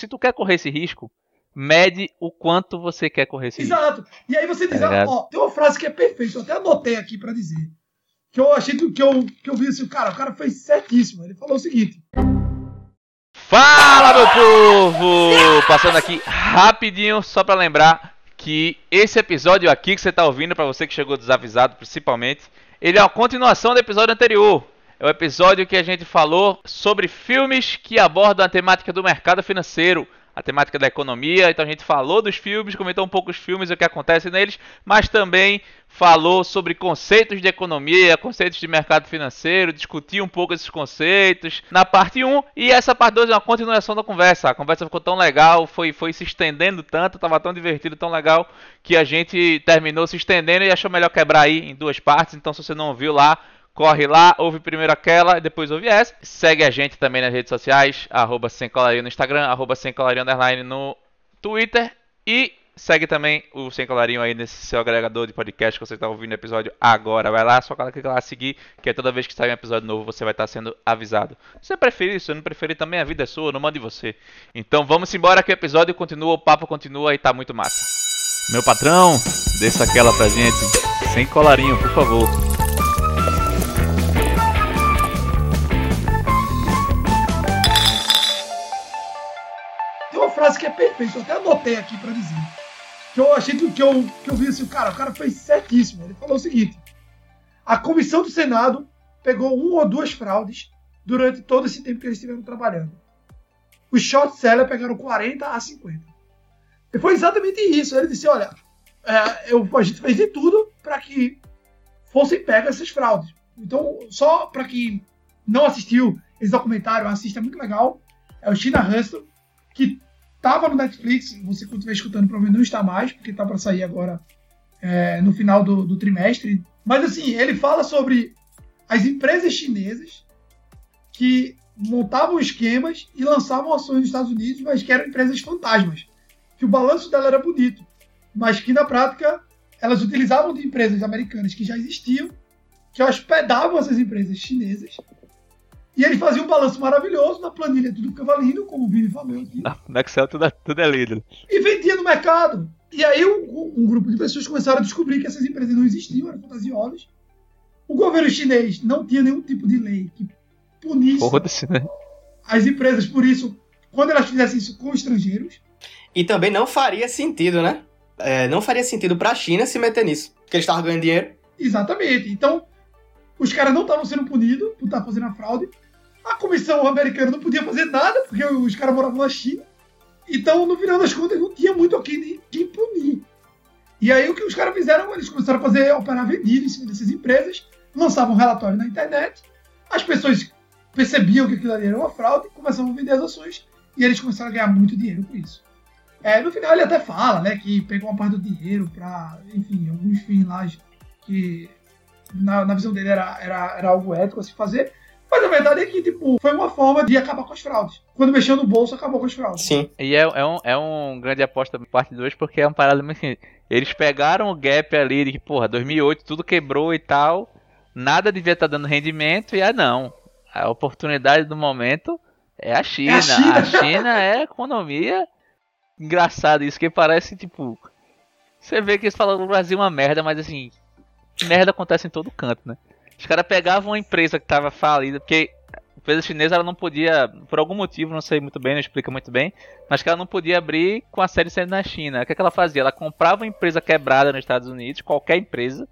se tu quer correr esse risco, mede o quanto você quer correr esse Exato. risco. E aí você diz, Tá ó, tem uma frase que é perfeita, eu até anotei aqui pra dizer. Que eu achei que eu, que eu vi assim, cara, o cara fez certíssimo. Ele falou o seguinte: Fala, meu povo! Passando aqui rapidinho, só pra lembrar que esse episódio aqui que você tá ouvindo, pra você que chegou desavisado principalmente, ele é uma continuação do episódio anterior. É o episódio que a gente falou sobre filmes que abordam a temática do mercado financeiro, a temática da economia. Então a gente falou dos filmes, comentou um pouco os filmes e o que acontece neles, mas também falou sobre conceitos de economia, conceitos de mercado financeiro, discutiu um pouco esses conceitos na parte 1 e essa parte 2 é uma continuação da conversa. A conversa ficou tão legal, foi, foi se estendendo tanto, estava tão divertido, tão legal que a gente terminou se estendendo e achou melhor quebrar aí em duas partes. Então se você não ouviu lá, Corre lá, ouve primeiro aquela e depois ouve essa. Segue a gente também nas redes sociais, arroba sem colarinho no Instagram, arroba sem colarinho underline no Twitter. E segue também o Sem Colarinho aí nesse seu agregador de podcast que você está ouvindo o episódio agora. Vai lá, só clica lá seguir, que é toda vez que sair um episódio novo você vai estar sendo avisado. Se você preferir isso, não preferir também, a vida é sua, não mande você. Então vamos embora que o episódio continua, o papo continua e tá muito massa. Meu patrão, desça aquela pra gente. Sem colarinho, por favor. Frase que é perfeita, eu até anotei aqui pra dizer. Que eu achei que, que, eu, que eu vi assim, cara, o cara fez certíssimo. Ele falou o seguinte: a comissão do Senado pegou uma ou duas fraudes durante todo esse tempo que eles estiveram trabalhando. Os short sellers pegaram 40 a 50. E foi exatamente isso. Ele disse: olha, é, eu, a gente fez de tudo para que fossem pegas essas fraudes. Então, só para quem não assistiu esse documentário, assista, é muito legal. É o China Hustle, que tava no Netflix, você que estiver escutando provavelmente não está mais, porque tá para sair agora é, no final do, do trimestre. Mas assim, ele fala sobre as empresas chinesas que montavam esquemas e lançavam ações nos Estados Unidos, mas que eram empresas fantasmas. Que o balanço dela era bonito, mas que na prática elas utilizavam de empresas americanas que já existiam, que hospedavam essas empresas chinesas. E eles faziam um balanço maravilhoso na planilha, tudo ficava lindo, como o Vini falou aqui. No Excel tudo, é- tudo é lido. E vendia no mercado. E aí um, um grupo de pessoas começaram a descobrir que essas empresas não existiam, eram fantasiosas. O governo chinês não tinha nenhum tipo de lei que punisse né? as empresas por isso, quando elas fizessem isso com estrangeiros. E também não faria sentido, né? É, não faria sentido pra China se meter nisso. Porque eles estavam ganhando dinheiro. Exatamente. Então, os caras não estavam sendo punidos por estar fazendo a fraude. A comissão americana não podia fazer nada, porque os caras moravam na China. Então, no final das contas, não tinha muito a quem, quem punir. E aí, o que os caras fizeram? Eles começaram a fazer, operar vendido em cima dessas empresas, lançavam relatório na internet, as pessoas percebiam que aquilo ali era uma fraude, começavam a vender as ações, e eles começaram a ganhar muito dinheiro com isso. É, no final, ele até fala né, que pegou uma parte do dinheiro para, enfim, alguns fins lá que, na, na visão dele, era, era, era algo ético a se fazer. Mas a verdade é que, tipo, foi uma forma de acabar com as fraudes. Quando mexeu no bolso, acabou com as fraudes. Sim. E é, é um, é um grande aposta parte 2, porque é uma parada muito assim. Eles pegaram o gap ali de que, porra, 2008 tudo quebrou e tal. Nada devia estar dando rendimento. E ah, não. A oportunidade do momento é a China. É a China. A China é economia. Engraçado isso, que parece tipo. Você vê que eles falam que o Brasil é uma merda, mas assim. Merda acontece em todo canto, né? Os caras pegavam uma empresa que tava falida, porque a empresa chinesa ela não podia, por algum motivo, não sei muito bem, não explica muito bem, mas que ela não podia abrir com a sede sendo na China. O que, é que ela fazia? Ela comprava uma empresa quebrada nos Estados Unidos, qualquer empresa,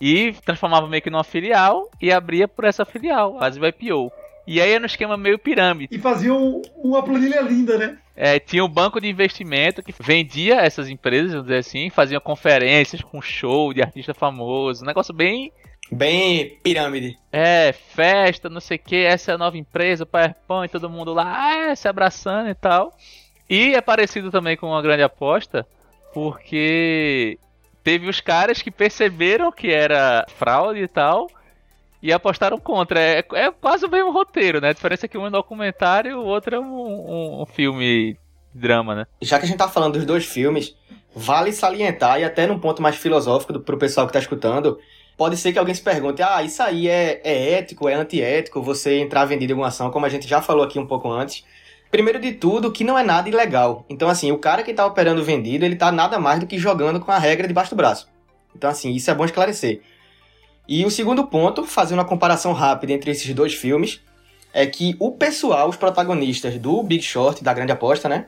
e transformava meio que numa filial e abria por essa filial, fazia o IPO. E aí era um esquema meio pirâmide. E faziam uma planilha linda, né? É, tinha um banco de investimento que vendia essas empresas, vamos dizer assim, fazia conferências com show de artista famoso, um negócio bem Bem pirâmide. É, festa, não sei o que, essa é a nova empresa, PowerPoint, todo mundo lá, ah, se abraçando e tal. E é parecido também com uma grande aposta, porque teve os caras que perceberam que era fraude e tal, e apostaram contra. É, é quase o mesmo roteiro, né? A diferença é que um é documentário e o outro é um, um, um filme drama, né? Já que a gente tá falando dos dois filmes, vale salientar, e até num ponto mais filosófico do, pro pessoal que tá escutando, pode ser que alguém se pergunte, ah, isso aí é, é ético, é antiético, você entrar vendido em alguma ação, como a gente já falou aqui um pouco antes. Primeiro de tudo, que não é nada ilegal. Então, assim, o cara que tá operando vendido, ele tá nada mais do que jogando com a regra debaixo do braço. Então, assim, isso é bom esclarecer. E o segundo ponto, fazendo uma comparação rápida entre esses dois filmes, é que o pessoal, os protagonistas do Big Short, da Grande Aposta, né?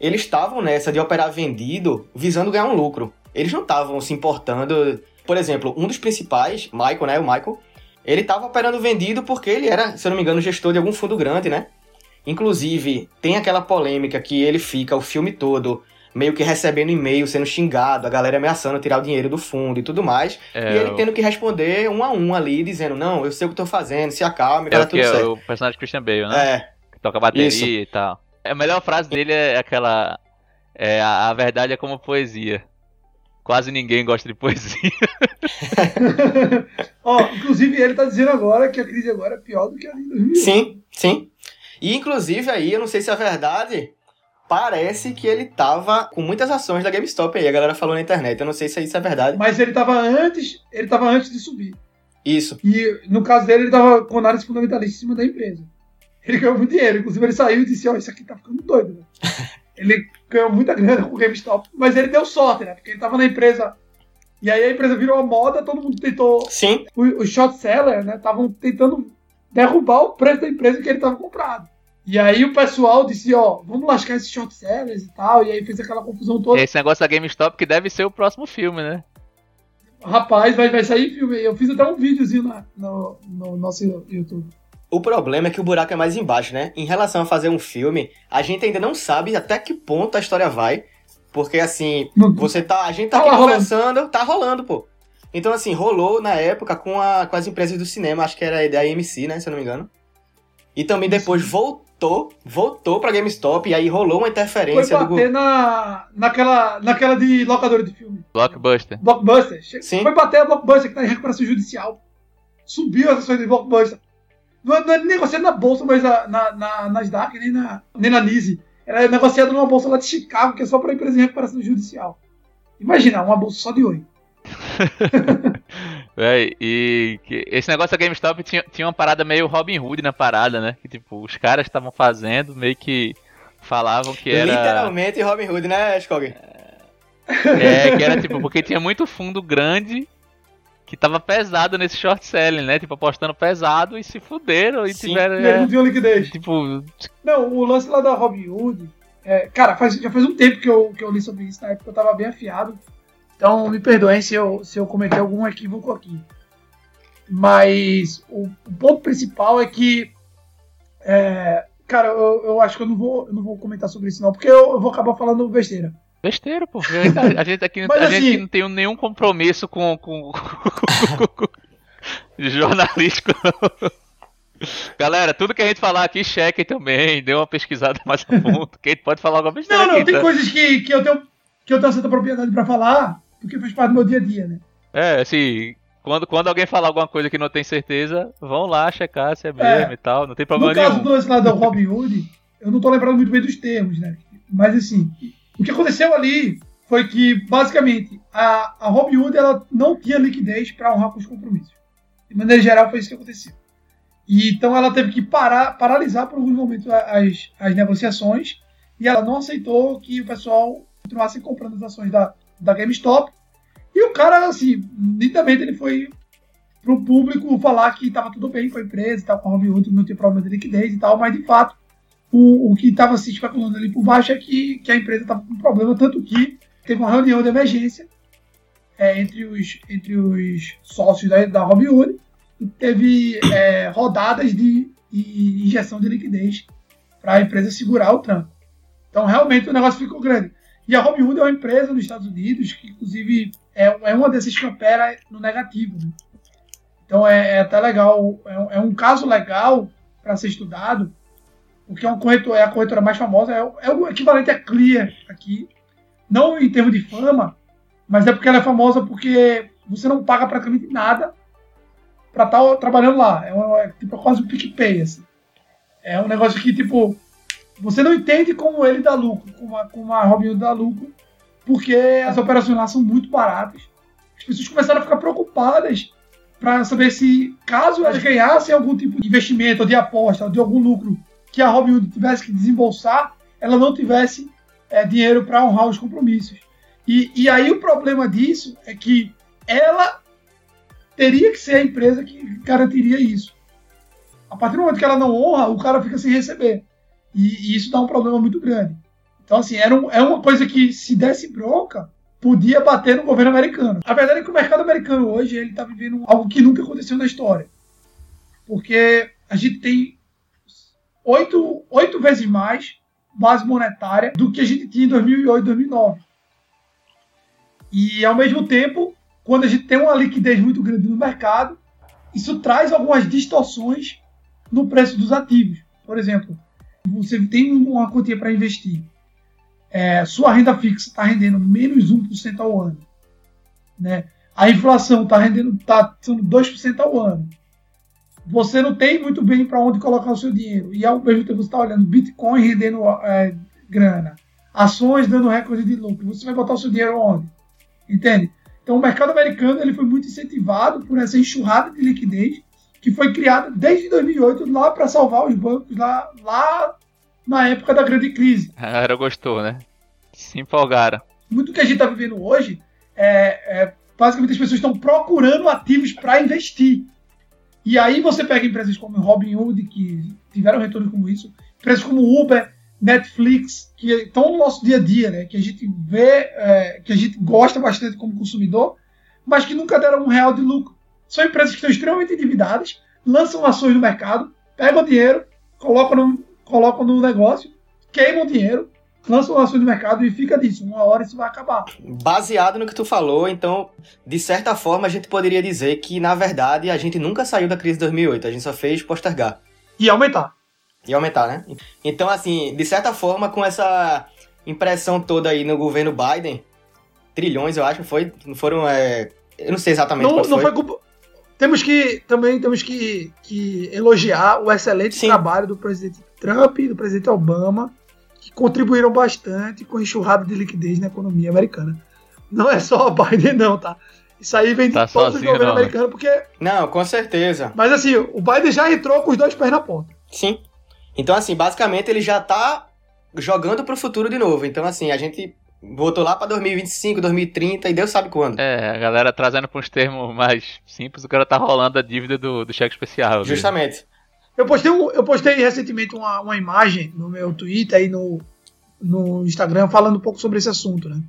Eles estavam nessa de operar vendido visando ganhar um lucro. Eles não estavam se importando. Por exemplo, um dos principais, Michael, né? O Michael, ele estava operando vendido porque ele era, se eu não me engano, gestor de algum fundo grande, né? Inclusive, tem aquela polêmica que ele fica o filme todo meio que recebendo e-mail, sendo xingado, a galera ameaçando tirar o dinheiro do fundo e tudo mais. É, e ele tendo que responder um a um ali, dizendo, não, eu sei o que tô fazendo, se acalme, vai é tudo certo. É o personagem Christian Bale, né? É. Que toca bateria Isso. e tal. A melhor frase dele é aquela... É, a, a verdade é como poesia. Quase ninguém gosta de poesia. Ó, oh, inclusive ele tá dizendo agora que a crise agora é pior do que a de 2008. Sim, sim. E inclusive aí, eu não sei se é verdade, parece que ele tava com muitas ações da GameStop aí, a galera falou na internet. Eu não sei se isso é verdade. Mas ele tava antes, ele tava antes de subir. Isso. E no caso dele, ele tava com análise fundamentalista em cima da empresa. Ele ganhou muito dinheiro. Inclusive, ele saiu e disse: Ó, oh, isso aqui tá ficando doido, né? ele ganhou muita grana com o GameStop. Mas ele deu sorte, né? Porque ele tava na empresa. E aí a empresa virou a moda, todo mundo tentou. Sim. Os short sellers, né? Estavam tentando derrubar o preço da empresa que ele tava comprado. E aí o pessoal disse, ó, vamos lascar esses short sellers e tal, e aí fez aquela confusão toda. Esse negócio da GameStop que deve ser o próximo filme, né? Rapaz, vai, vai sair filme. Eu fiz até um videozinho na, no, no nosso YouTube. O problema é que o buraco é mais embaixo, né? Em relação a fazer um filme, a gente ainda não sabe até que ponto a história vai. Porque assim, você tá. A gente tá, tá aqui conversando, rolando. tá rolando, pô. Então, assim, rolou na época com, a, com as empresas do cinema, acho que era da AMC, né? Se eu não me engano. E também depois voltou voltou, voltou pra GameStop e aí rolou uma interferência foi bater do na, naquela, naquela de locadora de filme. Blockbuster. Blockbuster. Sim. Foi bater a Blockbuster que tá em recuperação judicial. Subiu as ações de Blockbuster. Não é, não é negociado na bolsa, mas na, na, na Nasdaq, nem na, nem na Nise. Ela é negociada numa bolsa lá de Chicago, que é só pra empresa em recuperação judicial. Imagina, uma bolsa só de oi. Véi, e esse negócio da GameStop tinha, tinha uma parada meio Robin Hood na parada, né? Que tipo, os caras estavam fazendo, meio que falavam que era. Literalmente Robin Hood, né, Skog? É, que era tipo, porque tinha muito fundo grande que tava pesado nesse short selling, né? Tipo, apostando pesado e se fuderam e Sim, tiveram. E é, não tinham liquidez. Tipo. Não, o lance lá da Robin Hood. É, cara, faz, já faz um tempo que eu, que eu li sobre isso, na época eu tava bem afiado. Então me perdoem se eu, se eu cometer algum equívoco aqui. Mas o, o ponto principal é que. É, cara, eu, eu, acho que eu não, vou, eu não vou comentar sobre isso, não, porque eu, eu vou acabar falando besteira. Besteira, pô. A, a gente aqui a assim, gente não tem nenhum compromisso com. com, com, com jornalístico, não. Galera, tudo que a gente falar aqui, cheque também, dê uma pesquisada mais a fundo, que a gente pode falar alguma besteira. Não, não, aqui, tem tá? coisas que, que, eu tenho, que eu tenho certa propriedade para falar, porque faz parte do meu dia a dia, né? É, assim, quando, quando alguém falar alguma coisa que não tem certeza, vão lá checar se é mesmo é, e tal, não tem problema nenhum. No caso do lado do Robin Hood, eu não tô lembrando muito bem dos termos, né? Mas assim, o que aconteceu ali foi que, basicamente, a, a Robin Hood ela não tinha liquidez para honrar com os compromissos. De maneira geral, foi isso que aconteceu. E, então ela teve que parar, paralisar por alguns momentos as, as negociações e ela não aceitou que o pessoal continuasse comprando as ações da, da GameStop. E o cara, assim, nitidamente ele foi pro público falar que estava tudo bem com a empresa e tal, com a Robinhood, não tinha problema de liquidez e tal, mas de fato o, o que estava se especulando ali por baixo é que, que a empresa estava com problema, tanto que teve uma reunião de emergência é, entre, os, entre os sócios da, da Robinhood e teve é, rodadas de, de, injeção de liquidez para a empresa segurar o tranco. Então realmente o negócio ficou grande. E a Robinhood é uma empresa nos Estados Unidos que, inclusive, é, é uma dessas que opera no negativo. Né? Então é, é, até legal, é, é um caso legal para ser estudado, porque é, um corretor, é a corretora mais famosa, é, é o equivalente a Clear aqui, não em termos de fama, mas é porque ela é famosa porque você não paga praticamente nada para estar tá trabalhando lá. É, uma, é tipo quase um PicPay, assim. É um negócio que, tipo, você não entende como ele dá lucro, como a, como a Robinhood dá lucro, porque as operações lá são muito baratas. As pessoas começaram a ficar preocupadas para saber se, caso elas ganhassem algum tipo de investimento, ou de aposta, ou de algum lucro que a Robinhood tivesse que desembolsar, ela não tivesse é, dinheiro para honrar os compromissos. E, e aí o problema disso é que ela teria que ser a empresa que garantiria isso. A partir do momento que ela não honra, o cara fica sem receber. E, e isso dá um problema muito grande. Então, assim, era um, é uma coisa que, se desse bronca, podia bater no governo americano. A verdade é que o mercado americano hoje ele está vivendo algo que nunca aconteceu na história. Porque a gente tem oito, oito vezes mais base monetária do que a gente tinha em 2008, 2009. E, ao mesmo tempo, quando a gente tem uma liquidez muito grande no mercado, isso traz algumas distorções no preço dos ativos. Por exemplo, você tem uma quantia para investir, é, sua renda fixa está rendendo menos 1% ao ano, né? a inflação está rendendo tá sendo 2% ao ano, você não tem muito bem para onde colocar o seu dinheiro, e ao mesmo tempo você está olhando Bitcoin rendendo é, grana, ações dando recorde de lucro, você vai botar o seu dinheiro onde? Entende? Então o mercado americano ele foi muito incentivado por essa enxurrada de liquidez que foi criada desde 2008 lá para salvar os bancos lá, lá na época da grande crise. Era gostou, né? Se empolgaram. Muito que a gente está vivendo hoje é, é basicamente as pessoas estão procurando ativos para investir. E aí você pega empresas como Robinhood que tiveram retorno como isso, empresas como Uber, Netflix, que estão no nosso dia a dia, né? Que a gente vê, é, que a gente gosta bastante como consumidor, mas que nunca deram um real de lucro. São empresas que estão extremamente endividadas, lançam ações no mercado, pegam dinheiro, colocam no, colocam no negócio, queimam dinheiro, lançam ações no mercado e fica disso. Uma hora isso vai acabar. Baseado no que tu falou, então, de certa forma, a gente poderia dizer que, na verdade, a gente nunca saiu da crise de 2008, a gente só fez postergar. E aumentar. E aumentar, né? Então, assim, de certa forma, com essa impressão toda aí no governo Biden, trilhões, eu acho, foi, foram, é, eu não sei exatamente não, não foi. culpa... Temos que, também temos que, que elogiar o excelente Sim. trabalho do presidente Trump e do presidente Obama, contribuíram bastante com a enxurrada de liquidez na economia americana. Não é só o Biden, não, tá? Isso aí vem de tá todos os governos né? americanos, porque. Não, com certeza. Mas assim, o Biden já entrou com os dois pés na ponta. Sim. Então, assim, basicamente ele já tá jogando pro futuro de novo. Então, assim, a gente voltou lá pra 2025, 2030 e Deus sabe quando. É, a galera trazendo pra uns termos mais simples, o cara tá rolando a dívida do, do cheque especial. Justamente. Eu postei, eu postei recentemente uma, uma imagem no meu Twitter e no, no Instagram falando um pouco sobre esse assunto, né?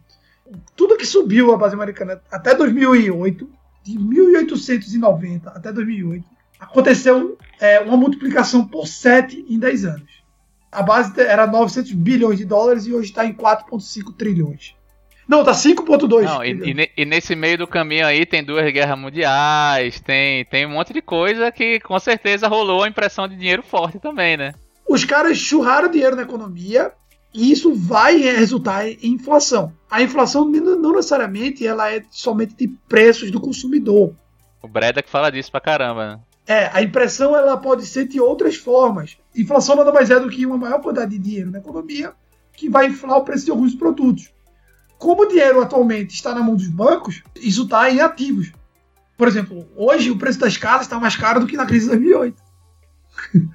Tudo que subiu a base americana até 2008, de 1890 até 2008, aconteceu é, uma multiplicação por 7 em 10 anos. A base era 900 bilhões de dólares e hoje está em 4,5 trilhões. Não, tá 5.2. E, e, nesse meio do caminho aí tem duas guerras mundiais, tem, tem um monte de coisa que com certeza rolou a impressão de dinheiro forte também, né? Os caras churraram dinheiro na economia e isso vai resultar em inflação. A inflação não necessariamente ela é somente de preços do consumidor. O Breda que fala disso pra caramba, né? É, a impressão ela pode ser de outras formas. Inflação nada mais é do que uma maior quantidade de dinheiro na economia que vai inflar o preço de alguns produtos. Como o dinheiro atualmente está na mão dos bancos, isso está em ativos. Por exemplo, hoje o preço das casas está mais caro do que na crise de 2008.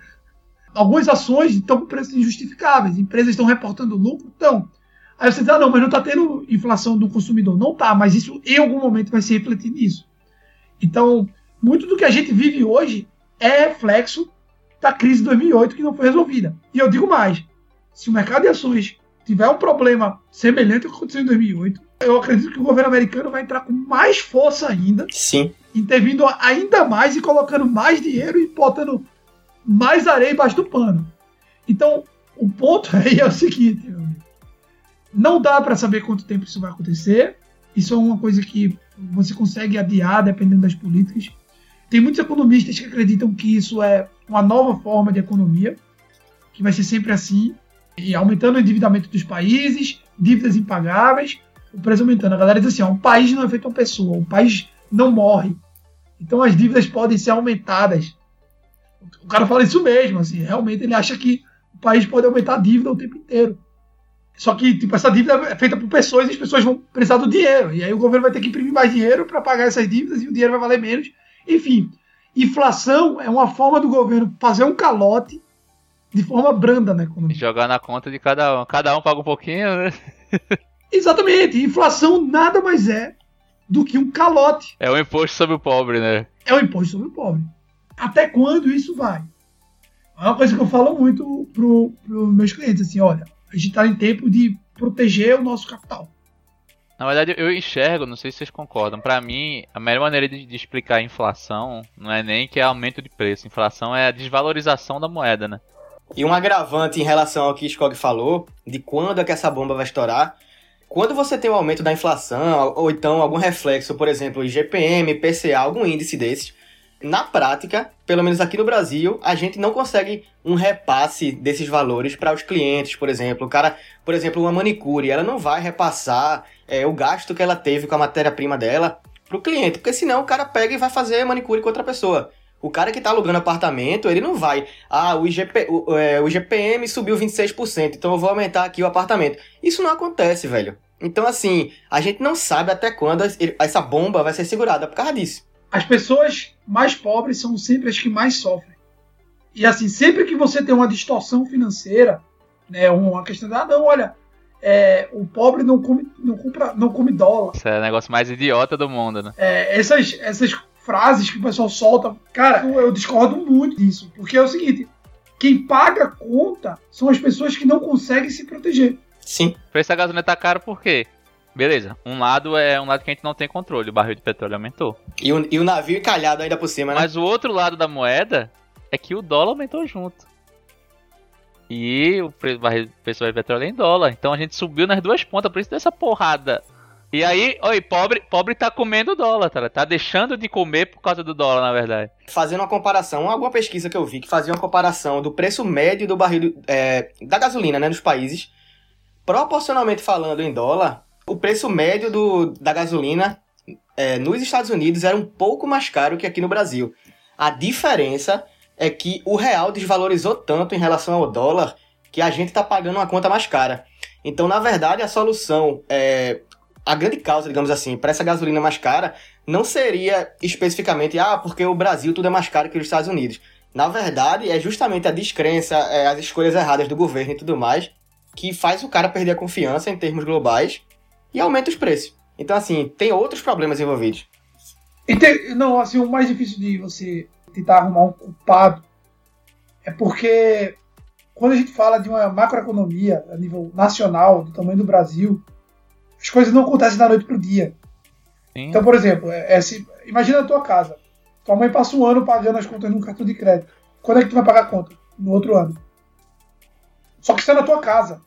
Algumas ações estão com preços injustificáveis, empresas estão reportando lucro, então. Aí você diz, ah, não, mas não está tendo inflação do consumidor. Não está, mas isso em algum momento vai se refletir nisso. Então, muito do que a gente vive hoje é reflexo da crise de 2008 que não foi resolvida. E eu digo mais: se o mercado de ações tiver um problema semelhante ao que aconteceu em 2008, eu acredito que o governo americano vai entrar com mais força ainda. Sim. Intervindo ainda mais e colocando mais dinheiro e botando mais areia embaixo do pano. Então, o ponto aí é o seguinte: não dá para saber quanto tempo isso vai acontecer. Isso é uma coisa que você consegue adiar dependendo das políticas. Tem muitos economistas que acreditam que isso é uma nova forma de economia, que vai ser sempre assim, e aumentando o endividamento dos países, dívidas impagáveis, o preço aumentando. A galera diz assim: ó, um país não é feito uma pessoa, um país não morre. Então as dívidas podem ser aumentadas. O cara fala isso mesmo, assim, realmente ele acha que o país pode aumentar a dívida o tempo inteiro. Só que, tipo, essa dívida é feita por pessoas e as pessoas vão precisar do dinheiro. E aí o governo vai ter que imprimir mais dinheiro para pagar essas dívidas e o dinheiro vai valer menos. Enfim, inflação é uma forma do governo fazer um calote de forma branda na economia. Jogar na conta de cada um. Cada um paga um pouquinho, né? Exatamente. Inflação nada mais é do que um calote. É o imposto sobre o pobre, né? É o imposto sobre o pobre. Até quando isso vai? É uma coisa que eu falo muito para os meus clientes, assim, olha, a gente está em tempo de proteger o nosso capital. Na verdade, eu enxergo, não sei se vocês concordam, para mim, a melhor maneira de, de, explicar a inflação não é nem que é aumento de preço. Inflação é a desvalorização da moeda, né? E um agravante em relação ao que Skog falou, de quando é que essa bomba vai estourar, quando você tem um aumento da inflação, ou então algum reflexo, por exemplo, IGPM, PCA, algum índice desses, na prática, pelo menos aqui no Brasil, a gente não consegue um repasse desses valores para os clientes, por exemplo. O cara, por exemplo, uma manicure, ela não vai repassar é, o gasto que ela teve com a matéria-prima dela para o cliente, porque senão o cara pega e vai fazer manicure com outra pessoa. O cara que está alugando apartamento, ele não vai. Ah, o, IGP, o, é, o IGPM subiu 26%, então eu vou aumentar aqui o apartamento. Isso não acontece, velho. Então, assim, a gente não sabe até quando essa bomba vai ser segurada por causa disso. As pessoas mais pobres são sempre as que mais sofrem. E assim, sempre que você tem uma distorção financeira, né, uma questão de, ah, não, olha, é, o pobre não come, não, compra, não come dólar. Isso é o negócio mais idiota do mundo, né? É, essas, essas frases que o pessoal solta, cara, eu discordo muito disso. Porque é o seguinte, quem paga a conta são as pessoas que não conseguem se proteger. Sim. O preço da gasolina tá caro por quê? Beleza, um lado é um lado que a gente não tem controle, o barril de petróleo aumentou. E o, e o navio encalhado ainda por cima, né? Mas o outro lado da moeda é que o dólar aumentou junto. E o preço, barril de petróleo é em dólar. Então a gente subiu nas duas pontas, por isso dessa porrada. E aí, oi, pobre, pobre tá comendo dólar, tá? Tá deixando de comer por causa do dólar, na verdade. Fazendo uma comparação, alguma pesquisa que eu vi que fazia uma comparação do preço médio do barril é, da gasolina, né, nos países, proporcionalmente falando em dólar, o preço médio do, da gasolina é, nos Estados Unidos era um pouco mais caro que aqui no Brasil. A diferença é que o real desvalorizou tanto em relação ao dólar que a gente está pagando uma conta mais cara. Então, na verdade, a solução, é, a grande causa, digamos assim, para essa gasolina mais cara não seria especificamente, ah, porque o Brasil tudo é mais caro que os Estados Unidos. Na verdade, é justamente a descrença, é, as escolhas erradas do governo e tudo mais que faz o cara perder a confiança em termos globais e aumenta os preços. Então, assim, tem outros problemas envolvidos. Tem, não, assim, o mais difícil de você tentar arrumar um culpado é porque quando a gente fala de uma macroeconomia a nível nacional, do tamanho do Brasil, as coisas não acontecem da noite para o dia. Sim. Então, por exemplo, é, é, se, imagina a tua casa. Tua mãe passa um ano pagando as contas num cartão de crédito. Quando é que tu vai pagar a conta? No outro ano. Só que isso é na tua casa.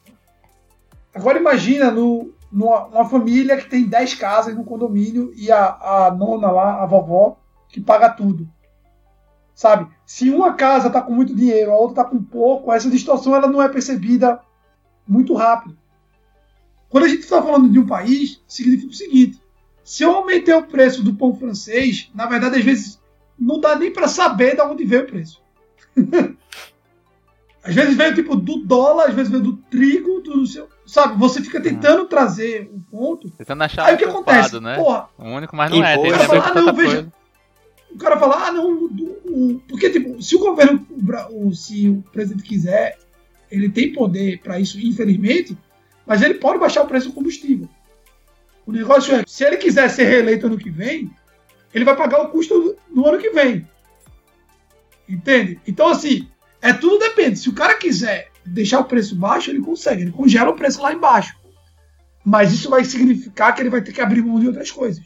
Agora imagina no, numa, numa família que tem 10 casas no condomínio e a, a nona lá, a vovó, que paga tudo. Sabe? Se uma casa está com muito dinheiro, a outra está com pouco, essa distorção ela não é percebida muito rápido. Quando a gente está falando de um país, significa o seguinte: se eu aumentei o preço do pão francês, na verdade, às vezes não dá nem para saber de onde veio o preço. às vezes veio tipo do dólar, às vezes veio do trigo, do seu, Sabe, você fica tentando hum. trazer um ponto. Tentando achar Aí o que acontece? Né? Porra, o único, mas não é. Tem, fala, ah, não, veja, o cara fala, ah, não, o, porque, tipo, se o governo, o, se o presidente quiser, ele tem poder para isso, infelizmente, mas ele pode baixar o preço do combustível. O negócio é, se ele quiser ser reeleito ano que vem, ele vai pagar o custo no ano que vem. Entende? Então, assim, é tudo depende. Se o cara quiser deixar o preço baixo, ele consegue, ele congela o preço lá embaixo. Mas isso vai significar que ele vai ter que abrir mão de outras coisas.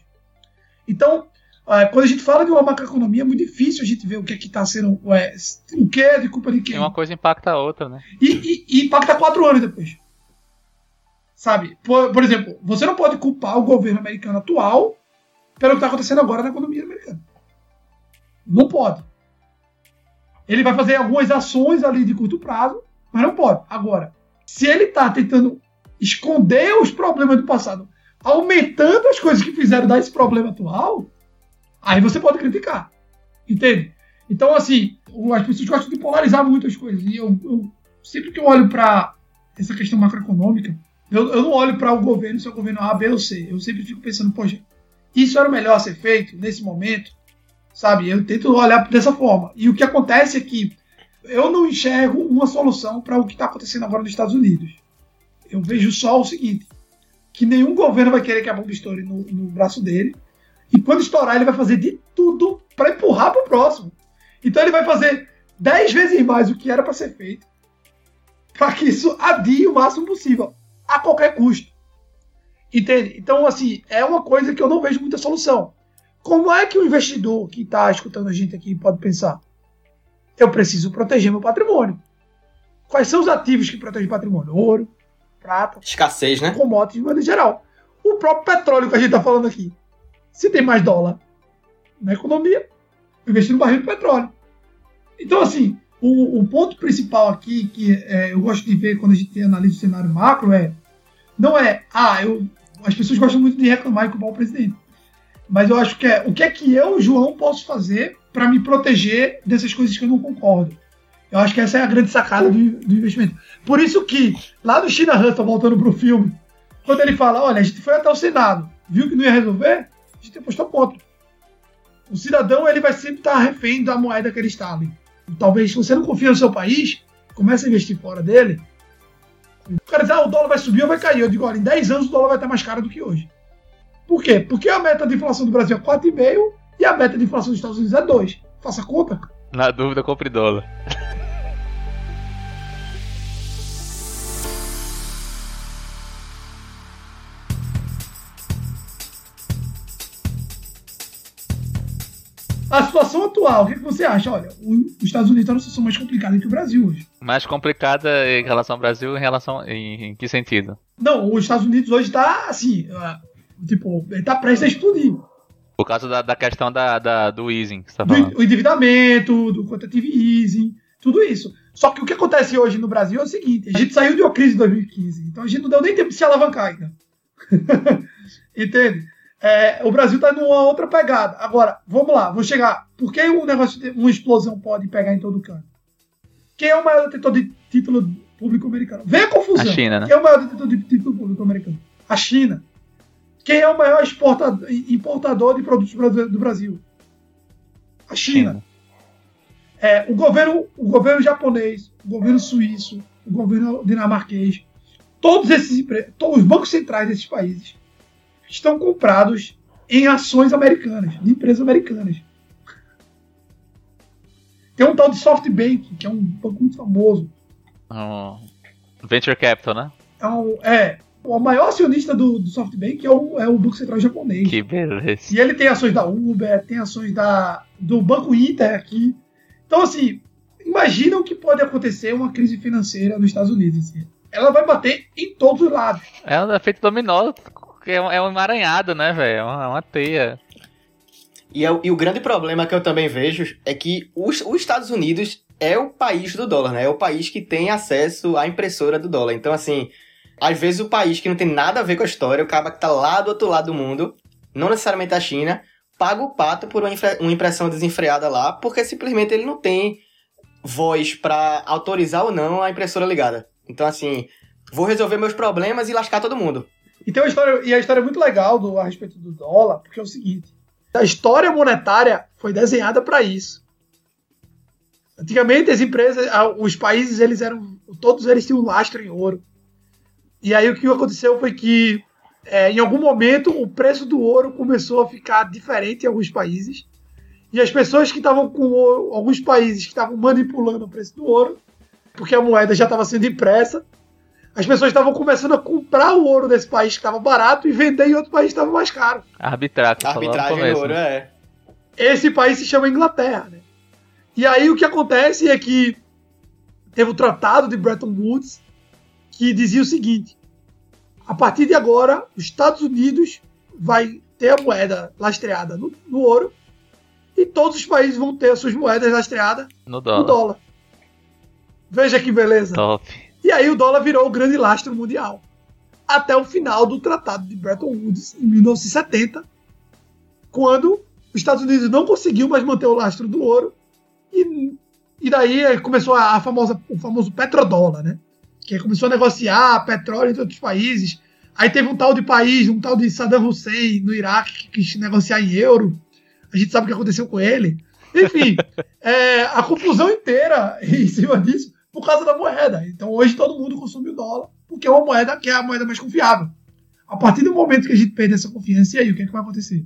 Então, é, quando a gente fala de uma macroeconomia, é muito difícil a gente ver o que é que está sendo. É, o que é de culpa de quem. Uma coisa impacta a outra, né? E, e, e impacta quatro anos depois. Sabe? Por, por, exemplo, você não pode culpar o governo americano atual pelo que está acontecendo agora na economia americana. Não pode. Ele vai fazer algumas ações ali de curto prazo mas não pode. Agora, se ele está tentando esconder os problemas do passado, aumentando as coisas que fizeram dar esse problema atual, aí você pode criticar. Entende? Então, assim, as pessoas gostam de polarizar muito as coisas. E eu, eu sempre que eu olho para essa questão macroeconômica, eu, eu não olho para o governo, se é o governo A, B ou C. Eu sempre fico pensando, poxa, isso era o melhor a ser feito nesse momento, sabe? Eu tento olhar dessa forma. E o que acontece é que Eu não enxergo uma solução para o que está acontecendo agora nos Estados Unidos. Eu vejo só o seguinte: que nenhum governo vai querer que a bomba estoure no, no braço dele. E quando estourar, ele vai fazer de tudo para empurrar para o próximo. Então ele vai fazer 10 vezes mais o que era para ser feito para que isso adie o máximo possível, a qualquer custo. Entende? Então, assim, é uma coisa que eu não vejo muita solução. Como é que o investidor que está escutando a gente aqui pode pensar? Eu preciso proteger meu patrimônio. Quais são os ativos que protegem o patrimônio? Ouro, prata, Escassez, né? commodities de maneira geral. O próprio petróleo que a gente está falando aqui. Se tem mais dólar na economia, eu investi no barril de petróleo. Então, assim, o, o ponto principal aqui que é, eu gosto de ver quando a gente analisa o cenário macro é não é, ah, eu, as pessoas gostam muito de reclamar e culpar o presidente. Mas eu acho que é o que é que eu, João, posso fazer para me proteger dessas coisas que eu não concordo. Eu acho que essa é a grande sacada do, do investimento. Por isso que, lá no China Hustle, voltando pro filme, quando ele fala, olha, a gente foi até o Senado, viu que não ia resolver, a gente apostou contra. O cidadão, ele vai sempre estar refém da moeda que ele está ali. Talvez, se você não confia no seu país, comece a investir fora dele. O cara diz, ah, o dólar vai subir ou vai cair. Eu digo, olha, em 10 anos o dólar vai estar mais caro do que hoje. Por quê? Porque a meta de inflação do Brasil é 4,5 e a meta de inflação dos Estados Unidos é 2. Faça conta. Na dúvida, compre dólar. A situação atual, o que, você acha? Olha, os Estados Unidos estão numa situação mais complicada que o Brasil hoje. Mais complicada em relação ao Brasil, em relação. Em, em que sentido? Não, os Estados Unidos hoje está assim, ah, tipo, ele está prestes a explodir. Por causa da, da questão da, da- do easing que você tá falando. do endividamento, do quantitative easing, tudo isso. Só que o que acontece hoje no Brasil é o seguinte: a gente saiu de uma crise em 2015, então a gente não deu nem tempo de se alavancar ainda. Entende? É, o Brasil está numa outra pegada. Agora, vamos lá, vou chegar. Por que um negócio de uma explosão pode pegar em todo canto? Quem é o maior detentor de título público americano? Vem a confusão. A China, né? Quem é o maior detentor de título público americano? A China. Quem é o maior exportador, importador de produtos do Brasil? A China. É, o, governo, o governo japonês, o governo suíço, o governo dinamarquês, todos esses os bancos centrais desses países estão comprados em ações americanas, de empresas americanas. Tem um tal de SoftBank, que é um banco muito famoso. Um venture capital, né? É, um- é, o maior acionista do, do SoftBank é o, é o Banco Central japonês. Que beleza. E ele tem ações da Uber, tem ações da, do Banco Inter aqui. Então, assim, imagina o que pode acontecer uma crise financeira nos Estados Unidos. assim. Ela vai bater em todos os lados. É um efeito dominó. É um, é um emaranhado, né, velho? É uma, uma teia. E, é o- e o grande problema que eu também vejo é que os, os Estados Unidos é o país do dólar, né? É o país que tem acesso à impressora do dólar. Então, assim, às vezes o país que não tem nada a ver com a história, o cara que tá lá do outro lado do mundo, não necessariamente a China, paga o pato por uma, uma impressão desenfreada lá, porque simplesmente ele não tem voz pra autorizar ou não a impressora ligada. Então, assim, vou resolver meus problemas e lascar todo mundo. E tem uma história, e a história é muito legal do, a respeito do dólar, porque é o seguinte: a história monetária foi desenhada para isso. Antigamente as empresas, os países, eles eram, todos eles tinham lastro em ouro. E aí o que aconteceu foi que é, em algum momento o preço do ouro começou a ficar diferente em alguns países. E as pessoas que estavam com ouro, alguns países que estavam manipulando o preço do ouro, porque a moeda já estava sendo impressa, as pessoas estavam começando a comprar o ouro desse país que estava barato e vender em outro país que estava mais caro. Arbitrar, no Arbitragem começo, no ouro, né? é. Esse país se chama Inglaterra. Né? E aí o que acontece é que teve o tratado de Bretton Woods que dizia o seguinte: a partir de agora, os Estados Unidos vai ter a moeda lastreada no, no ouro e todos os países vão ter as suas moedas lastreadas No no dólar. dólar. Veja que beleza. Top. E aí o dólar virou o grande lastro mundial. Até o final do Tratado de Bretton Woods, em 1970, quando os Estados Unidos não conseguiu mais manter o lastro do ouro. E, e daí eh, começou a, a famosa, o famoso petrodólar, né? Que começou a negociar petróleo entre outros países. Aí teve um tal de país, um tal de Saddam Hussein no Iraque, que quis negociar em euro. A gente sabe o que aconteceu com ele. Enfim, é, a confusão inteira em cima disso por causa da moeda. Então hoje todo mundo consome o dólar porque é uma moeda que é a moeda mais confiável. A partir do momento que a gente perde essa confiança, e aí o que, é que vai acontecer?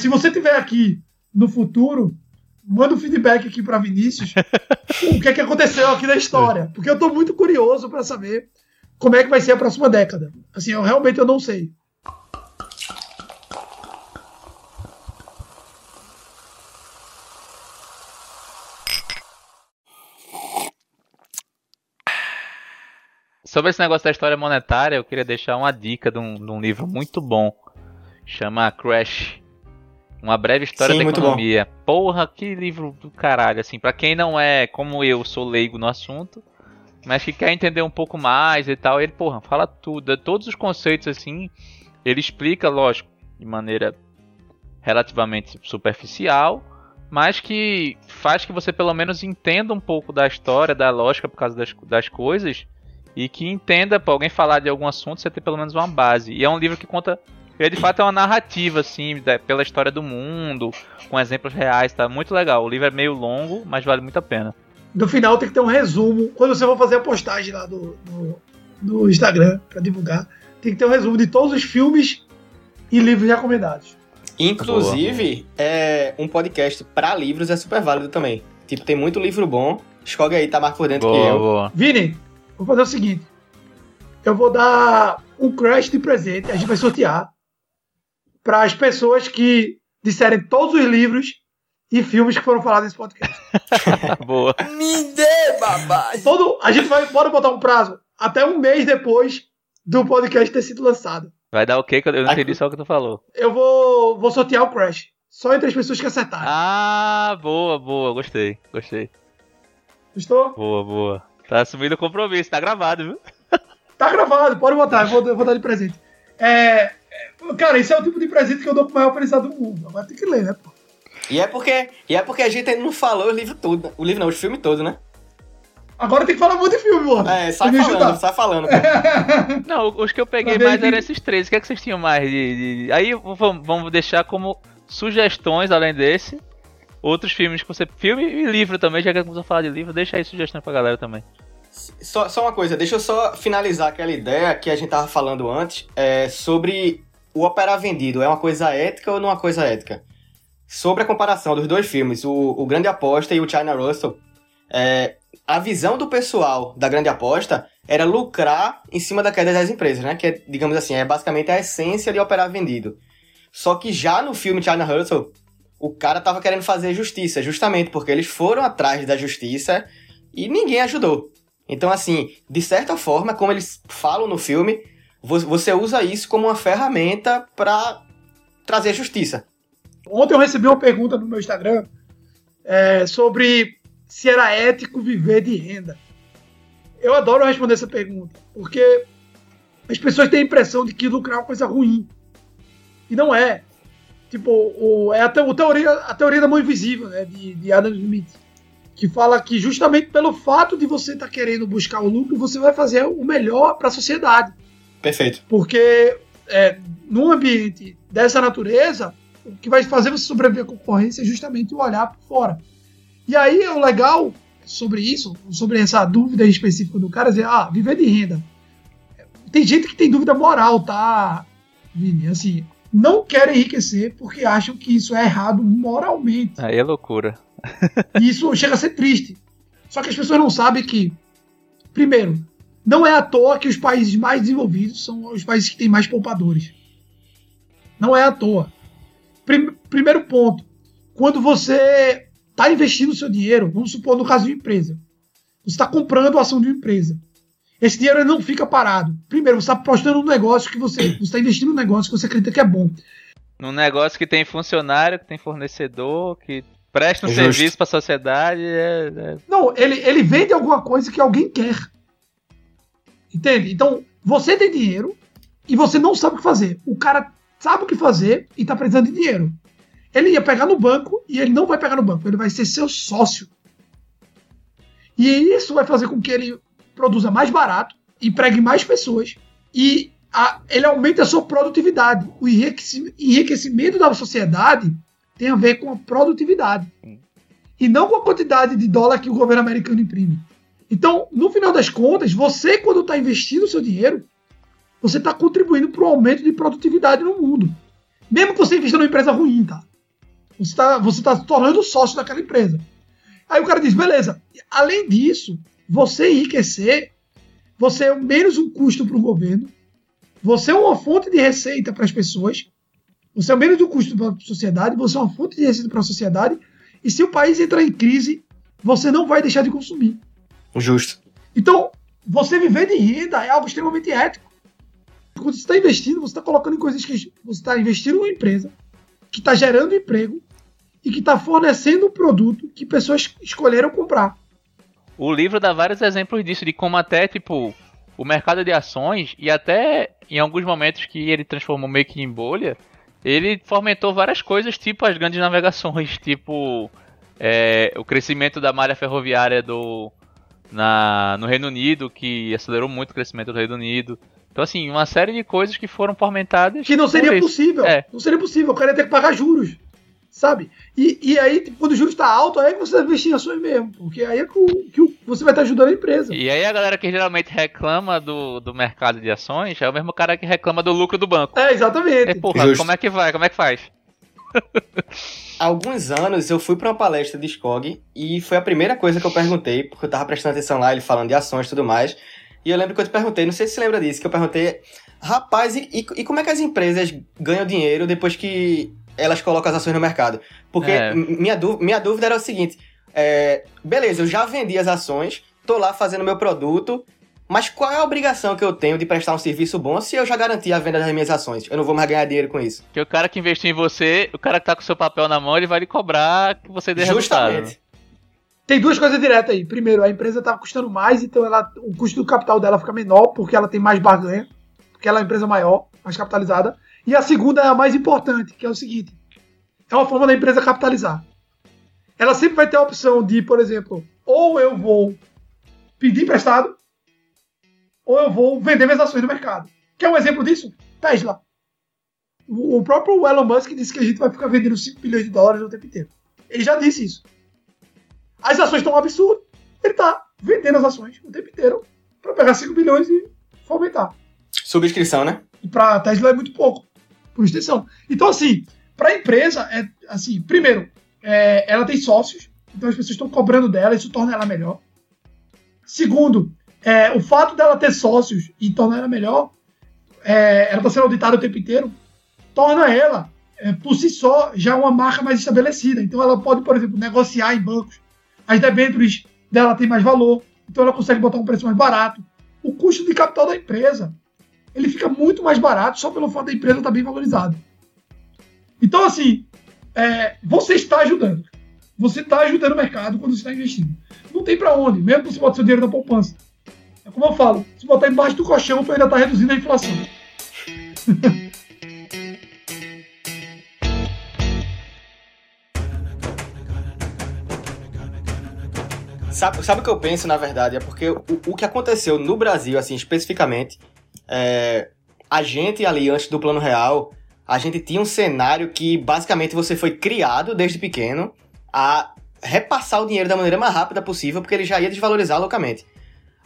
Se você tiver aqui no futuro, manda um feedback aqui para Vinícius o que é que aconteceu aqui na história, porque eu estou muito curioso para saber como é que vai ser a próxima década. Assim, eu realmente eu não sei. Sobre esse negócio da história monetária, eu queria deixar uma dica de um, de um livro muito bom. Chama Crash. Uma breve história Sim, da economia. Porra, que livro do caralho, assim, para quem não é como eu, sou leigo no assunto, mas que quer entender um pouco mais e tal, ele, porra, fala tudo, todos os conceitos assim, ele explica, lógico, de maneira relativamente superficial, mas que faz que você pelo menos entenda um pouco da história, da lógica por causa das, das coisas e que entenda para alguém falar de algum assunto você ter pelo menos uma base. E é um livro que conta, ele de fato é uma narrativa assim, da, pela história do mundo, com exemplos reais, tá muito legal. O livro é meio longo, mas vale muito a pena. No final tem que ter um resumo. Quando você for fazer a postagem lá do, do, do Instagram para divulgar, tem que ter um resumo de todos os filmes e livros recomendados. Inclusive, é, um podcast para livros é super válido também. Tipo, tem muito livro bom. Escolhe aí, tá mais por dentro que Boa, eu. boa. Vini, vou fazer o seguinte. Eu vou dar um crush de presente, a gente vai sortear para as pessoas que disserem todos os livros e filmes que foram falados nesse podcast. boa. Me dê, babá! Todo, a gente vai, bora botar um prazo até um mês depois do podcast ter sido lançado. Vai dar o quê? Que eu não entendi só o que tu falou. Eu vou, vou sortear o crush. Só entre as pessoas que acertarem. Ah, boa, boa, gostei, gostei. Gostou? Boa, boa. Tá assumindo o compromisso, tá gravado, viu? Tá gravado, pode botar, eu vou, eu vou dar de presente. É, é, cara, esse é o tipo de presente que eu dou pro maior felicidade do mundo. Agora tem que ler, né, pô? E é porque, e é porque a gente ainda não falou o livro todo. O livro não, o filme todo, né? Agora tem que falar muito de filme, mano. É, sai falando, ajudar. sai falando. pô. Não, os que eu peguei mais tem- eram esses três. O que, é que vocês tinham mais de. de- Aí vamos deixar como sugestões, além desse, outros filmes que você. Filme e livro também, já que começou a falar de livro, deixa aí sugestões pra galera também. Só, só uma coisa, deixa eu só finalizar aquela ideia que a gente tava falando antes é, sobre o operar vendido. É uma coisa ética ou não é uma coisa ética? Sobre a comparação dos dois filmes, o, o Grande Aposta e o China Russell, é, a visão do pessoal da Grande Aposta era lucrar em cima da queda das empresas, né? Que é, digamos assim, é basicamente a essência de operar vendido. Só que já no filme China Russell, o cara tava querendo fazer justiça, justamente porque eles foram atrás da justiça e ninguém ajudou. Então, assim, de certa forma, como eles falam no filme, vo- você usa isso como uma ferramenta para trazer justiça. Ontem eu recebi uma pergunta no meu Instagram é, sobre se era ético viver de renda. Eu adoro responder essa pergunta, porque as pessoas têm a impressão de que lucrar é uma coisa ruim. E não é. Tipo, o, é a, te- o teoria, a teoria da mão invisível, né, de, de Adam Smith, que fala que justamente pelo fato de você estar querendo buscar o lucro, você vai fazer o melhor para a sociedade. Perfeito. Porque é, num ambiente dessa natureza, o que vai fazer você sobreviver à concorrência é justamente o olhar por fora. E aí o legal sobre isso, sobre essa dúvida específica do cara, é dizer, ah, viver de renda. Tem gente que tem dúvida moral, tá, Vini? Assim, não querem enriquecer porque acham que isso é errado moralmente. Aí é loucura. E isso chega a ser triste. Só que as pessoas não sabem que, primeiro, não é à toa que os países mais desenvolvidos são os países que têm mais poupadores. Não é à toa. Prim- primeiro ponto, quando você está investindo o seu dinheiro, vamos supor no caso de uma empresa, você está comprando a ação de uma empresa. Esse dinheiro ele não fica parado. Primeiro, você está apostando no negócio que você você está investindo no negócio que você acredita que é bom. Num negócio que tem funcionário, que tem fornecedor, que presta um Justo. serviço pra sociedade, é, é- Não, ele, ele vende alguma coisa que alguém quer. Entende? Então, você tem dinheiro e você não sabe o que fazer. O cara sabe o que fazer e tá precisando de dinheiro. Ele ia pegar no banco e ele não vai pegar no banco, ele vai ser seu sócio. E isso vai fazer com que ele produza mais barato, empregue mais pessoas e a- ele aumente a sua produtividade. O enriqueci- enriquecimento da sociedade tem a ver com a produtividade. e não com a quantidade de dólar que o governo americano imprime. Então, no final das contas, você, quando está investindo o seu dinheiro, você está contribuindo para o aumento de produtividade no mundo. Mesmo que você invista numa empresa ruim, tá? Você está você tá se tornando sócio daquela empresa. Aí o cara diz, beleza, além disso, você enriquecer, você é menos um custo para o governo, você é uma fonte de receita para as pessoas, você é menos um custo para a sociedade, você é uma fonte de receita para a sociedade, e se o país entrar em crise, você não vai deixar de consumir. Justo. Então, você viver de renda é algo extremamente ético. Quando você está investindo, você está colocando em coisas que você está investindo numa empresa que está gerando emprego e que está fornecendo um produto que pessoas escolheram comprar. O livro dá vários exemplos disso, de como até, tipo, o mercado de ações, e até em alguns momentos que ele transformou meio que em bolha, ele fomentou várias coisas, tipo as grandes navegações, tipo é, o crescimento da malha ferroviária do, na, no Reino Unido, que acelerou muito o crescimento do Reino Unido. Então, assim, uma série de coisas que foram fomentadas. Que não seria possível. É. Não seria possível. O cara ia ter que pagar juros. Sabe? E, e aí, tipo, quando o juros está alto, aí é que você deve investir em ações mesmo. Porque aí é que, o, que você vai estar ajudando a empresa. E aí a galera que geralmente reclama do, do mercado de ações é o mesmo cara que reclama do lucro do banco. É, exatamente. E, porra, Justo. como é que vai? Como é que faz? Há alguns anos eu fui para uma palestra de Skog e foi a primeira coisa que eu perguntei, porque eu tava prestando atenção lá, ele falando de ações e tudo mais. E eu lembro que eu te perguntei, não sei se você lembra disso, que eu perguntei, rapaz, e, e, e como é que as empresas ganham dinheiro depois que elas colocam as ações no mercado? Porque é. minha, minha dúvida era o seguinte: é, beleza, eu já vendi as ações, tô lá fazendo meu produto, mas qual é a obrigação que eu tenho de prestar um serviço bom se eu já garanti a venda das minhas ações? Eu não vou mais ganhar dinheiro com isso. Que o cara que investiu em você, o cara que tá com o seu papel na mão, ele vai lhe cobrar que você dê Justamente. resultado. Tem duas coisas diretas aí. Primeiro, a empresa tá custando mais, então ela, o custo do capital dela fica menor, porque ela tem mais barganha, porque ela é uma empresa maior, mais capitalizada. E a segunda é a mais importante, que é o seguinte: é uma forma da empresa capitalizar. Ela sempre vai ter a opção de, por exemplo, ou eu vou pedir emprestado, ou eu vou vender minhas ações no mercado. Quer um exemplo disso? Tesla. O próprio Elon Musk disse que a gente vai ficar vendendo 5 bilhões de dólares o tempo inteiro. Ele já disse isso. As ações estão um absurdo. Ele está vendendo as ações o tempo inteiro para pegar 5 bilhões e fomentar. Subscrição, né? E para Tesla é muito pouco, por extensão. Então, assim, para a empresa, é assim, primeiro, é, ela tem sócios, então as pessoas estão cobrando dela, isso torna ela melhor. Segundo, é, o fato dela ter sócios e tornar ela melhor, é, ela está sendo auditada o tempo inteiro, torna ela, é, por si só, já uma marca mais estabelecida. Então ela pode, por exemplo, negociar em bancos. As debêntures dela têm mais valor, então ela consegue botar um preço mais barato. O custo de capital da empresa, ele fica muito mais barato só pelo fato da empresa estar tá bem valorizada. Então, assim, é, você está ajudando. Você está ajudando o mercado quando você está investindo. Não tem para onde, mesmo que você bote seu dinheiro na poupança. É como eu falo, se botar embaixo do colchão, tu ainda está reduzindo a inflação. sabe, sabe o que eu penso, na verdade? É porque o, o que aconteceu no Brasil, assim, especificamente, é, a gente ali, antes do Plano Real, a gente tinha um cenário que, basicamente, você foi criado desde pequeno a repassar o dinheiro da maneira mais rápida possível, porque ele já ia desvalorizar loucamente.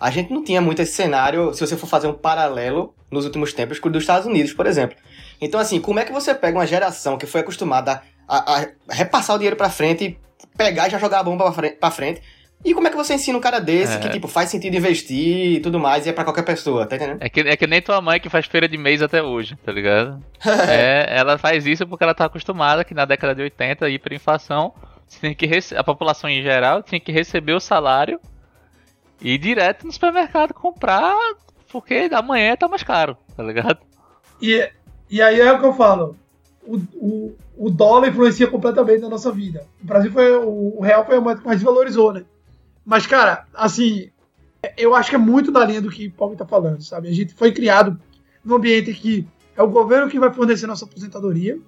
A gente não tinha muito esse cenário, se você for fazer um paralelo nos últimos tempos com o dos Estados Unidos, por exemplo. Então, assim, como é que você pega uma geração que foi acostumada a, a repassar o dinheiro para frente, pegar e já jogar a bomba para frente, e como é que você ensina um cara desse é. que, tipo, faz sentido investir e tudo mais e é pra qualquer pessoa, tá entendendo? É que, é que nem tua mãe que faz feira de mês até hoje, tá ligado? é, ela faz isso porque ela tá acostumada que na década de 80, hiperinflação, tinha que a população em geral tinha que receber o salário e ir direto no supermercado comprar, porque amanhã tá mais caro, tá ligado? E, e aí é o que eu falo. O, o, o dólar influencia completamente na nossa vida. O Brasil foi. O, o real foi a moeda que mais desvalorizou, né? Mas, cara, assim, eu acho que é muito na linha do que o Paulo tá falando, sabe? A gente foi criado num ambiente que é o governo que vai fornecer nossa aposentadoria.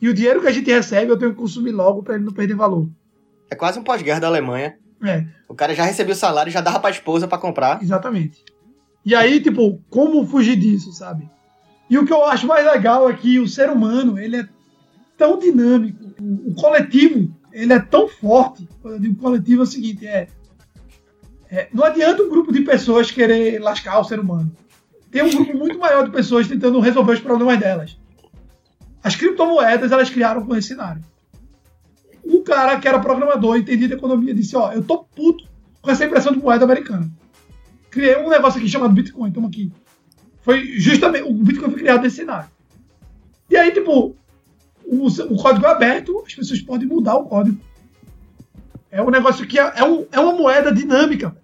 E o dinheiro que a gente recebe eu tenho que consumir logo para ele não perder valor. É quase um pós-guerra da Alemanha. É. O cara já recebeu o salário, já dava pra esposa para comprar. Exatamente. E aí, tipo, como fugir disso, sabe? E o que eu acho mais legal é que o ser humano, ele é tão dinâmico. O coletivo, ele é tão forte, quando eu digo coletivo é o seguinte, é, é, não adianta um grupo de pessoas querer lascar o ser humano. Tem um grupo muito maior de pessoas tentando resolver os problemas delas. As criptomoedas, elas criaram com esse cenário. Um cara que era programador, entendido de economia, disse, ó, eu tô puto com essa impressão de moeda americana. Criei um negócio aqui chamado Bitcoin, toma aqui. Foi justamente, o Bitcoin foi criado nesse cenário. E aí, tipo, o, o código é aberto, as pessoas podem mudar o código. É um negócio que é, é, um, é uma moeda dinâmica,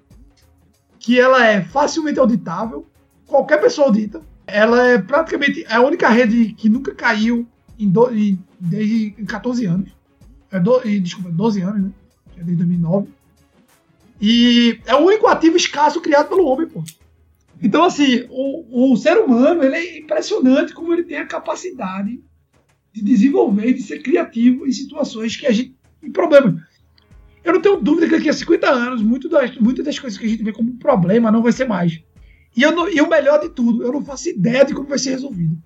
que ela é facilmente auditável, qualquer pessoa audita. Ela é praticamente a única rede que nunca caiu em, do, em desde 14 anos. É do, desculpa, 12 anos, né? É desde 2009. E é o único ativo escasso criado pelo homem, pô. Então, assim, o, o ser humano, ele é impressionante como ele tem a capacidade de desenvolver e de ser criativo em situações que a gente. em problemas. Eu não tenho dúvida que daqui a 50 anos, muito das, muitas das coisas que a gente vê como um problema não vai ser mais. E, eu não, e o melhor de tudo, eu não faço ideia de como vai ser resolvido.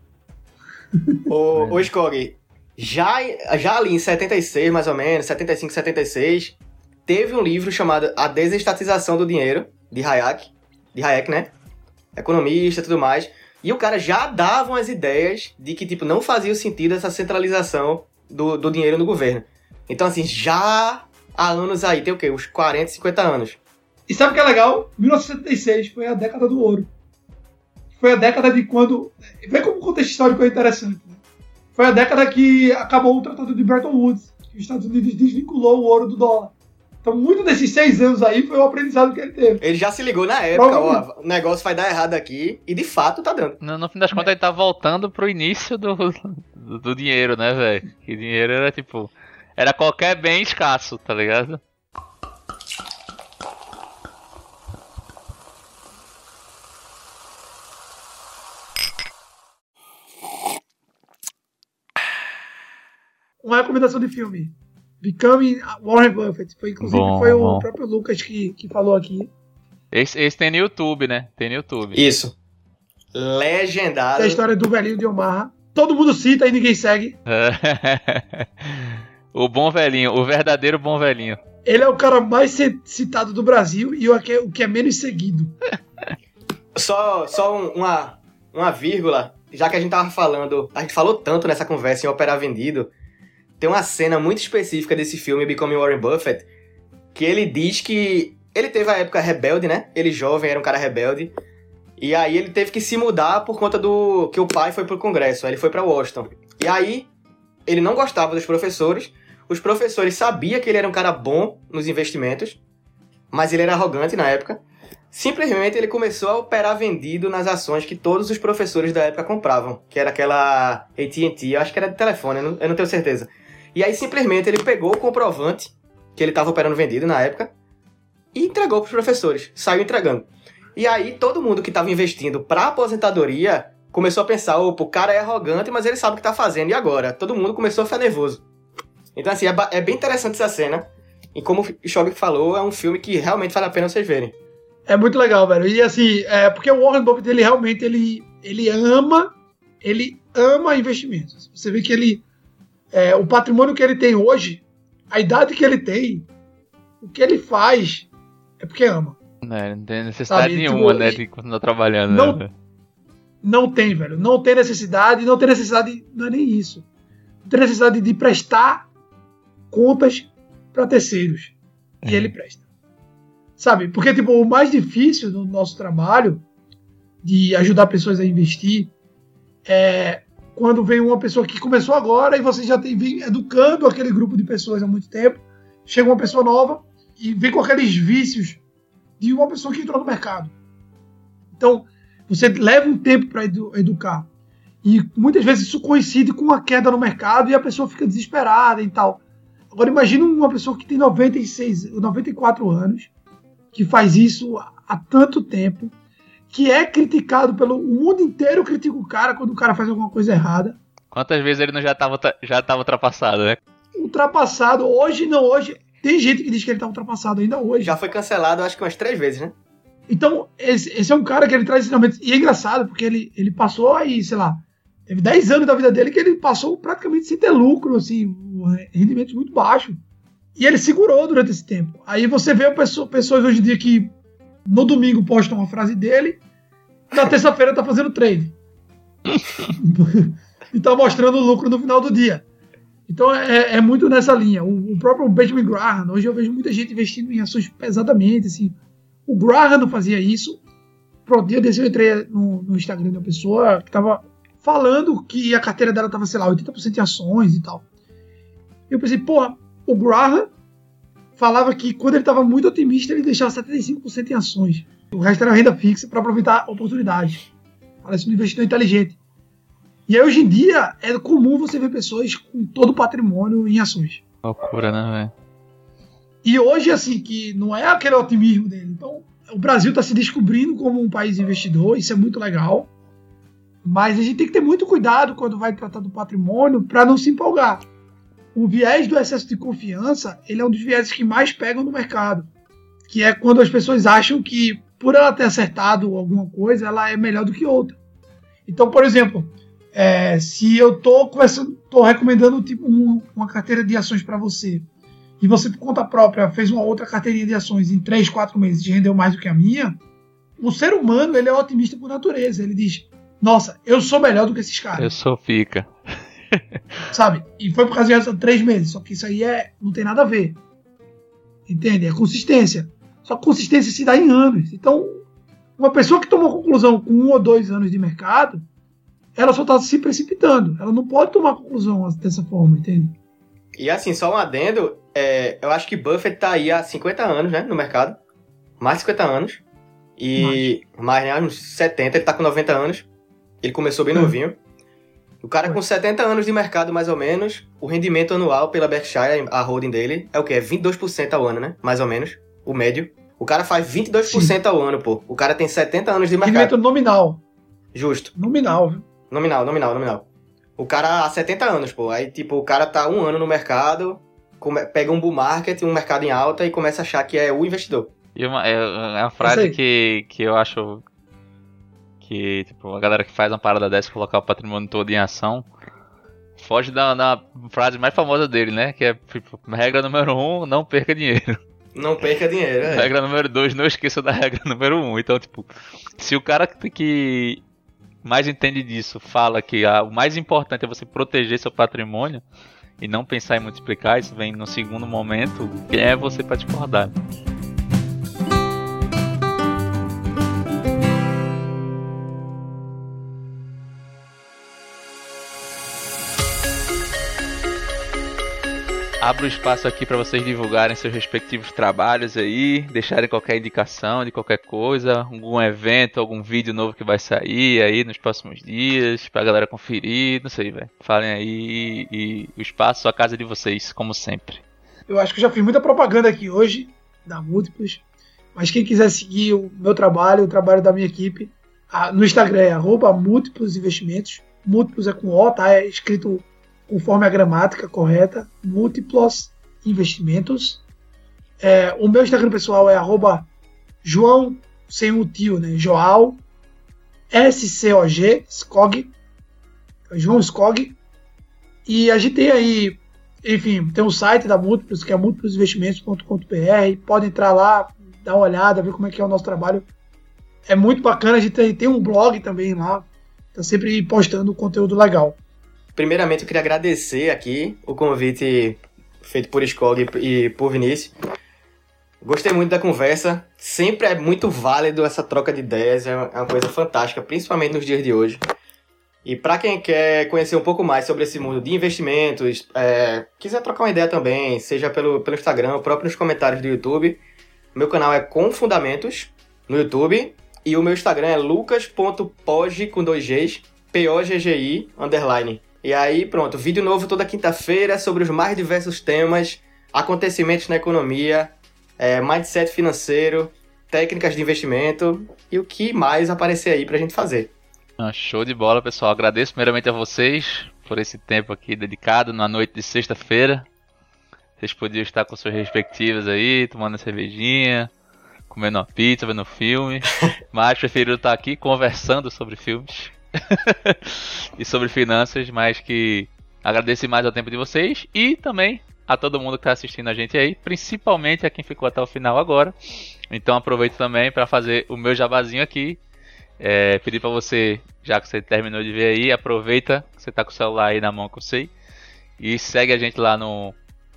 Ô, ô Skog, já, já ali em 76, mais ou menos, 75, 76, teve um livro chamado A Desestatização do Dinheiro, de Hayek, de Hayek, né? Economista e tudo mais. E o cara já dava umas ideias de que, tipo, não fazia sentido essa centralização do, do dinheiro no governo. Então, assim, já há anos aí, tem o quê? Uns 40, 50 anos. E sabe o que é legal? 1976 foi a década do ouro. Foi a década de quando. Vê como o contexto histórico é interessante. Né? Foi a década que acabou o Tratado de Bretton Woods, que os Estados Unidos desvinculou o ouro do dólar. Então, muito desses seis anos aí foi o aprendizado que ele teve. Ele já se ligou na época, ó, o negócio vai dar errado aqui, e de fato tá dando. No, no fim das contas, ele tá voltando pro início do, do, do dinheiro, né, velho? Que dinheiro era tipo. Era qualquer bem escasso, tá ligado? Uma recomendação de filme. Becoming Warren Buffett. Foi, inclusive, bom, foi bom. o próprio Lucas que, que falou aqui. Esse, esse tem no YouTube, né? Tem no YouTube. Isso. Legendário. É a história do velhinho de Omar. Todo mundo cita e ninguém segue. o bom velhinho, o verdadeiro bom velhinho. Ele é o cara mais citado do Brasil e o que é, o que é menos seguido. só só uma, uma vírgula. Já que a gente tava falando, a gente falou tanto nessa conversa em Operar Vendido, tem uma cena muito específica desse filme, Becoming Warren Buffett, que ele diz que ele teve a época rebelde, né? Ele jovem, era um cara rebelde. E aí ele teve que se mudar por conta do que o pai foi pro congresso, aí ele foi para Washington. E aí ele não gostava dos professores. Os professores sabiam que ele era um cara bom nos investimentos, mas ele era arrogante na época. Simplesmente ele começou a operar vendido nas ações que todos os professores da época compravam, que era aquela AT&T, acho que era de telefone, eu não tenho certeza. E aí simplesmente ele pegou o comprovante que ele estava operando vendido na época e entregou para os professores, saiu entregando. E aí todo mundo que estava investindo para aposentadoria começou a pensar, opa, o cara é arrogante, mas ele sabe o que está fazendo, e agora? Todo mundo começou a ficar nervoso. Então assim, é, é bem interessante essa cena, e como o Shog falou, é um filme que realmente vale a pena vocês verem. É muito legal, velho. E assim, é porque o Warren Buffett, ele realmente, ele, ele ama, ele ama investimentos. Você vê que ele é, o patrimônio que ele tem hoje, a idade que ele tem, o que ele faz, é porque ama. É, não tem necessidade Sabe? nenhuma, tipo, né, de continuar trabalhando. Não, né? não tem, velho. Não tem necessidade, não tem necessidade, não é nem isso. Não tem necessidade de prestar contas para terceiros. E é. ele presta. Sabe? Porque, tipo, o mais difícil do nosso trabalho de ajudar pessoas a investir é quando vem uma pessoa que começou agora e você já tem vem educando aquele grupo de pessoas há muito tempo, chega uma pessoa nova e vem com aqueles vícios de uma pessoa que entrou no mercado. Então, você leva um tempo para edu educar. E muitas vezes isso coincide com a queda no mercado e a pessoa fica desesperada e tal. Agora imagine uma pessoa que tem 96, 94 anos, que faz isso há tanto tempo, que é criticado pelo o mundo inteiro critica o cara quando o cara faz alguma coisa errada. Quantas vezes ele não já estava já tava ultrapassado, né? Ultrapassado, hoje não, hoje tem gente que diz que ele tá ultrapassado ainda hoje. Já foi cancelado, acho que umas três vezes, né? Então, esse, esse é um cara que ele traz ensinamentos. E é engraçado, porque ele, ele passou aí, sei lá, teve 10 anos da vida dele que ele passou praticamente sem ter lucro, assim, rendimentos muito baixos. E ele segurou durante esse tempo. Aí você vê pessoas hoje em dia que no domingo postam uma frase dele, na terça-feira tá fazendo trade. e tá mostrando o lucro no final do dia. Então é, é muito nessa linha. O, o, próprio Benjamin Graham, hoje eu vejo muita gente investindo em ações pesadamente. Assim. O Graham não fazia isso. Pro dia desse eu entrei no, no Instagram de uma pessoa que tava falando que a carteira dela tava, sei lá, 80% em ações e tal. Eu pensei, porra, o Graham falava que quando ele estava muito otimista, ele deixava 75% em ações. O resto era renda fixa para aproveitar oportunidades. Parece um investidor inteligente. E aí, hoje em dia, é comum você ver pessoas com todo o patrimônio em ações. Loucura, né, velho? E hoje, assim, que não é aquele otimismo dele. Então, o Brasil está se descobrindo como um país investidor, isso é muito legal. Mas a gente tem que ter muito cuidado quando vai tratar do patrimônio para não se empolgar. O viés do excesso de confiança, ele é um dos viéses que mais pegam no mercado. Que é quando as pessoas acham que, por ela ter acertado alguma coisa, ela é melhor do que outra. Então, por exemplo, é, se eu tô, tô recomendando tipo, um, uma carteira de ações para você, e você, por conta própria, fez uma outra carteirinha de ações em 3, 4 meses e rendeu mais do que a minha, o ser humano ele é otimista por natureza. Ele diz: Nossa, eu sou melhor do que esses caras. Eu sou fica. Sabe? E foi por causa de três meses. Só que isso aí é, não tem nada a ver. Entende? É consistência. Só que consistência se dá em anos. Então, uma pessoa que tomou conclusão com um ou dois anos de mercado, ela só está se precipitando. Ela não pode tomar conclusão dessa forma, entende? E assim, só um adendo, é, eu acho que Buffett está aí há 50 anos, né, no mercado. Mais de 50 anos. E mais, mais né, uns 70, ele está com 90 anos. Ele começou bem é. novinho. O cara com 70 anos de mercado, mais ou menos, o rendimento anual pela Berkshire, a holding dele, é o quê? É 22% ao ano, né? Mais ou menos. O médio. O cara faz 22% Sim. ao ano, pô. O cara tem 70 anos de mercado. Rendimento nominal. Justo. Nominal, viu? Nominal, nominal, nominal. O cara há 70 anos, pô. Aí, tipo, o cara tá um ano no mercado, come, pega um bull market, um mercado em alta e começa a achar que é o investidor. E uma, é, é uma frase que, que eu acho que tipo, a galera que faz uma parada dessa colocar o patrimônio todo em ação foge da, da frase mais famosa dele, né? Que é tipo, regra número um, não perca dinheiro. Não perca dinheiro, é. Regra número dois, não esqueça da regra número um. Então, tipo, se o cara que mais entende disso fala que a, o mais importante é você proteger seu patrimônio e não pensar em multiplicar, isso vem no segundo momento, quem é você para discordar? Abro o espaço aqui para vocês divulgarem seus respectivos trabalhos aí, deixarem qualquer indicação de qualquer coisa, algum evento, algum vídeo novo que vai sair aí nos próximos dias, pra galera conferir, não sei, velho. Falem aí e o espaço, a casa de vocês, como sempre. Eu acho que já fiz muita propaganda aqui hoje, da Múltiplos, mas quem quiser seguir o meu trabalho, o trabalho da minha equipe, no Instagram é arroba Múltiplos Investimentos, Múltiplos é com O, tá? É escrito conforme a gramática correta, múltiplos investimentos. É, o meu Instagram pessoal é arroba João sem o tio, né? Joal SCOG, SCOG, João SCOG. E a gente tem aí, enfim, tem um site da Múltiplos, que é múltiplosinvestimentos.com.br. Pode entrar lá, dar uma olhada, ver como é que é o nosso trabalho. É muito bacana, a gente tem, tem um blog também lá, tá sempre postando conteúdo legal. Primeiramente, eu queria agradecer aqui o convite feito por Skog e por Vinícius. Gostei muito da conversa. Sempre é muito válido essa troca de ideias, é uma coisa fantástica, principalmente nos dias de hoje. E para quem quer conhecer um pouco mais sobre esse mundo de investimentos, é, quiser trocar uma ideia também, seja pelo, pelo Instagram, ou próprio nos comentários do YouTube, meu canal é Com Fundamentos no YouTube e o meu Instagram é lucas.pog com dois Gs, P-O-G-G-I, underline. E aí, pronto, vídeo novo toda quinta-feira sobre os mais diversos temas, acontecimentos na economia, é, mindset financeiro, técnicas de investimento e o que mais aparecer aí pra gente fazer. Ah, show de bola, pessoal. Agradeço primeiramente a vocês por esse tempo aqui dedicado na noite de sexta-feira. Vocês podiam estar com suas respectivas aí, tomando uma cervejinha, comendo uma pizza, vendo um filme, mas preferiram estar aqui conversando sobre filmes. e sobre finanças, mas que agradeço mais ao tempo de vocês e também a todo mundo que está assistindo a gente aí, principalmente a quem ficou até o final agora. Então aproveito também para fazer o meu jabazinho aqui. É, pedir para você, já que você terminou de ver aí, aproveita que você está com o celular aí na mão que eu sei. E segue a gente lá no,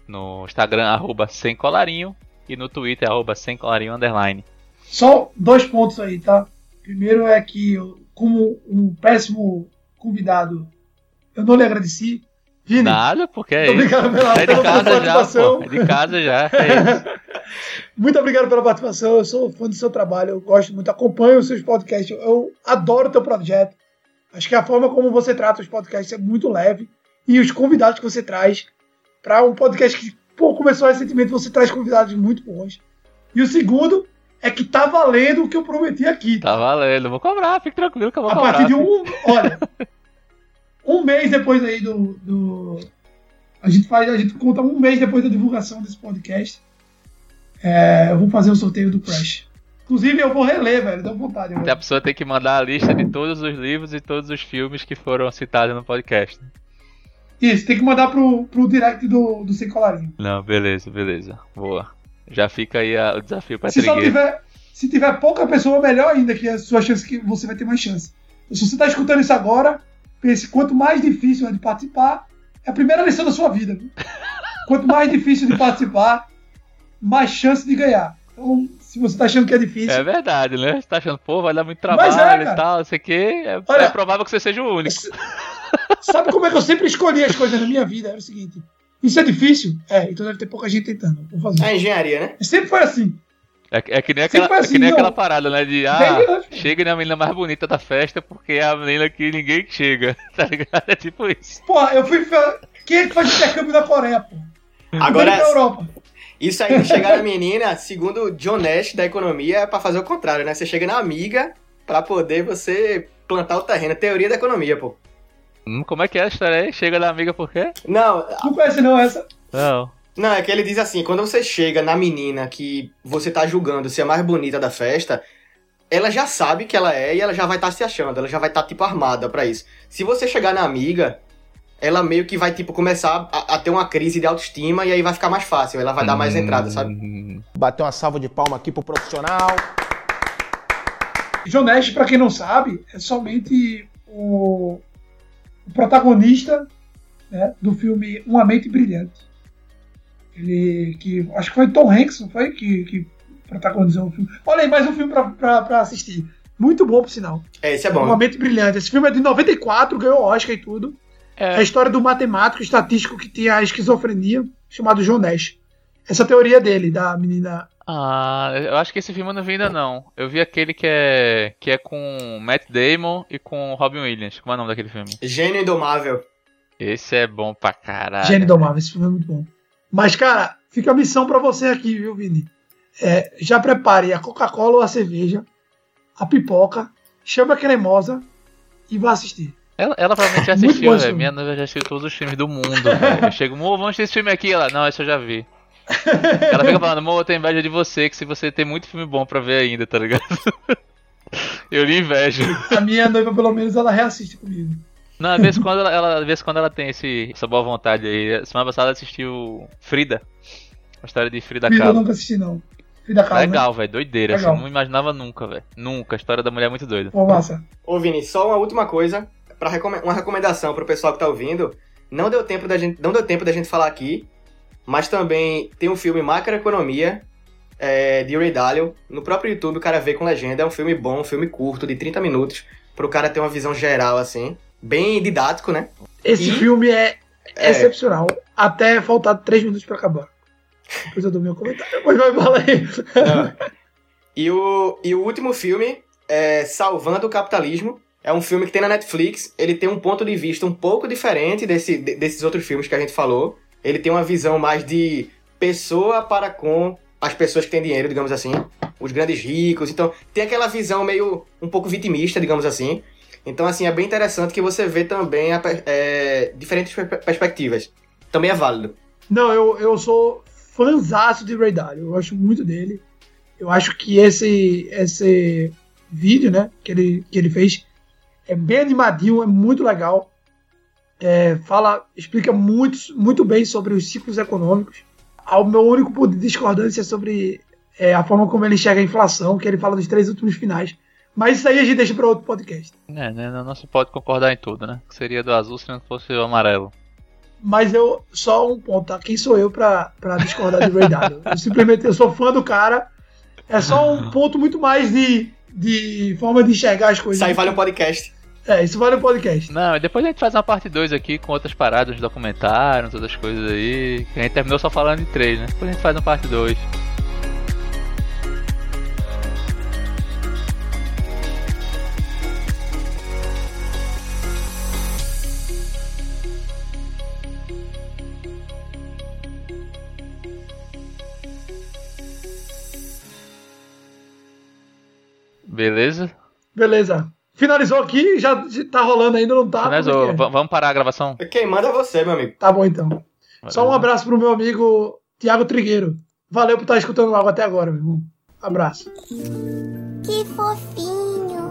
no Instagram, arroba sem colarinho. E no Twitter, arroba sem colarinho underline. Só dois pontos aí, tá? Primeiro é que, como um péssimo convidado, eu não lhe agradeci. Vini, Nada, porque é muito isso. obrigado pela, É de pela casa já, participação. pô. É de casa já. É. Muito obrigado pela participação. Eu sou fã do seu trabalho. Eu gosto muito, acompanho os seus podcasts. Eu adoro o teu projeto. Acho que a forma como você trata os podcasts é muito leve. E os convidados que você traz para um podcast que pô, começou recentemente, você traz convidados muito bons. E o segundo é que tá valendo o que eu prometi aqui. Tá valendo. Vou cobrar, fique tranquilo que eu vou A cobrar. partir de um. Olha. um mês depois aí do. do a gente faz, a gente conta um mês depois da divulgação desse podcast. É, eu vou fazer o sorteio do Crash. Inclusive, eu vou reler, velho. Dá vontade. A Velho. pessoa tem que mandar a lista de todos os livros e todos os filmes que foram citados no podcast. Isso, tem que mandar pro, pro direct do, do Sem Colarinho. Não, beleza, beleza. Boa. Já fica aí a- o desafio pra Se tiver. Se tiver pouca pessoa, melhor ainda, que a sua chance que você vai ter mais chance. Então, se você está escutando isso agora, pense, quanto mais difícil é de participar, é a primeira lição da sua vida. viu? Quanto mais difícil de participar, mais chance de ganhar. Então, se você está achando que é difícil, É verdade, né? Você tá achando, pô, vai dar muito Mas trabalho é, e tal, não sei o quê. É, Olha- é provável que você seja o único. sabe como é que eu sempre escolhi as coisas na minha vida? Era o seguinte: isso é difícil? É, então deve ter pouca gente tentando. Vou fazer. É engenharia, né? Sempre foi assim. É, é que nem, aquela, foi é assim, que nem não. aquela parada, né? De, ah, chega na menina mais bonita da festa porque é a menina que ninguém chega, tá ligado? É tipo isso. Pô, eu fui. Quem é que faz intercâmbio na Coreia, pô? Agora, pra Europa. isso aí de chegar na menina, segundo o John Nash da economia, é pra fazer o contrário, né? Você chega na amiga pra poder você plantar o terreno. Teoria da economia, pô. Hum, como é que é a história aí? Chega da amiga por quê? Não, Não conhece não essa? Não. Não, é que ele diz assim, quando você chega na menina que você tá julgando ser a mais bonita da festa, ela já sabe que ela é e ela já vai estar se achando, ela já vai estar, tipo, armada pra isso. Se você chegar na amiga, ela meio que vai, tipo, começar a, a ter uma crise de autoestima e aí vai ficar mais fácil, ela vai dar mais entrada, sabe? Hum, Bater uma salva de palma aqui pro profissional. John Nash, pra quem não sabe, é somente o, o protagonista né, do filme Uma Mente Brilhante. Ele que acho que foi Tom Hanks, não foi que, que protagonizou o filme. Olha aí mais um filme pra, pra, pra assistir. Muito bom, por sinal. É, isso é Uma bom. Mente Brilhante. Esse filme é de 94, ganhou Oscar e tudo. É a É, história do matemático estatístico que tinha a esquizofrenia, chamado John Nash. Essa teoria dele, da menina. Ah, eu acho que esse filme eu não vi ainda não. Eu vi aquele que é que é com Matt Damon e com Robin Williams. Como é o nome daquele filme? Gênio indomável. Esse é bom pra caralho. Gênio Domável, esse filme é muito bom. Mas, cara, fica a missão pra você aqui, viu, Vini? É, já prepare a Coca-Cola ou a cerveja, a pipoca, chama a cremosa e vá assistir. Ela, ela provavelmente já Muito assistiu, velho. Minha noiva já assistiu todos os filmes do mundo, velho. Eu chego, vamos assistir esse filme aqui. Ela, não, esse eu já vi. Ela fica falando, amor, eu tenho inveja de você, que se você tem muito filme bom pra ver ainda, tá ligado? Eu lhe invejo. A minha noiva, pelo menos, ela reassiste comigo. Não, às vezes quando ela, ela, vezes quando ela tem esse, essa boa vontade aí. Semana passada ela assistiu Frida. A história de Frida Frida eu nunca assisti, não. Frida Kahlo, né? Legal, velho. Doideira. Assim, Legal. não imaginava nunca, velho. Nunca. A história da mulher é muito doida. Pô, massa. Ô, Vini, só uma última coisa, para uma recomendação pro pessoal que tá ouvindo. Não deu tempo da gente, não deu tempo da gente falar aqui, mas também tem um filme Macroeconomia é, de Ray Dalio. No próprio YouTube o cara vê com legenda. É um filme bom, um filme curto, de 30 minutos, pro cara ter uma visão geral, assim. Bem didático, né? Esse E- filme é, É. excepcional. Até faltar três minutos pra acabar. Depois eu dou meu comentário. Depois vai falar aí. E o, e o último filme é Salvando o Capitalismo. É um filme que tem na Netflix. Ele tem um ponto de vista um pouco diferente desse, de- desses outros filmes que a gente falou. Ele tem uma visão mais de pessoa para com as pessoas que têm dinheiro, digamos assim. Os grandes ricos. Então, tem aquela visão meio um pouco vitimista, digamos assim. Então, assim, é bem interessante que você vê também a é, diferentes per- perspectivas. Também é válido. Não, eu, eu sou fãzaço de Ray Dalio. Eu gosto muito dele. Eu acho que esse, esse vídeo, né, que ele, que ele fez é bem animadinho, é muito legal. É, fala, explica muito, muito bem sobre os ciclos econômicos. O meu único ponto de discordância é sobre é, a forma como ele enxerga a inflação, que ele fala dos três últimos finais. Mas isso aí a gente deixa para outro podcast. É, né? Não se pode concordar em tudo, né? Seria do azul se não fosse o amarelo. Mas eu, só um ponto, tá? Quem sou eu pra, pra discordar de Ray Dalio? Eu simplesmente eu sou fã do cara. É só um ponto muito mais de, de forma de enxergar as coisas. Isso aí vale um podcast. É, isso vale um podcast. Não, depois a gente faz uma parte 2 aqui com outras paradas, documentários, outras coisas aí. A gente terminou só falando de três, né? Depois a gente faz uma parte 2. Beleza? Beleza. Finalizou aqui? Já tá rolando ainda, não tá? Finalizou. É Vamos parar a gravação? Quem manda é você, meu amigo. Tá bom então. Só um abraço pro meu amigo Tiago Trigueiro. Valeu por estar escutando algo até agora, meu irmão. Abraço. Que fofinho.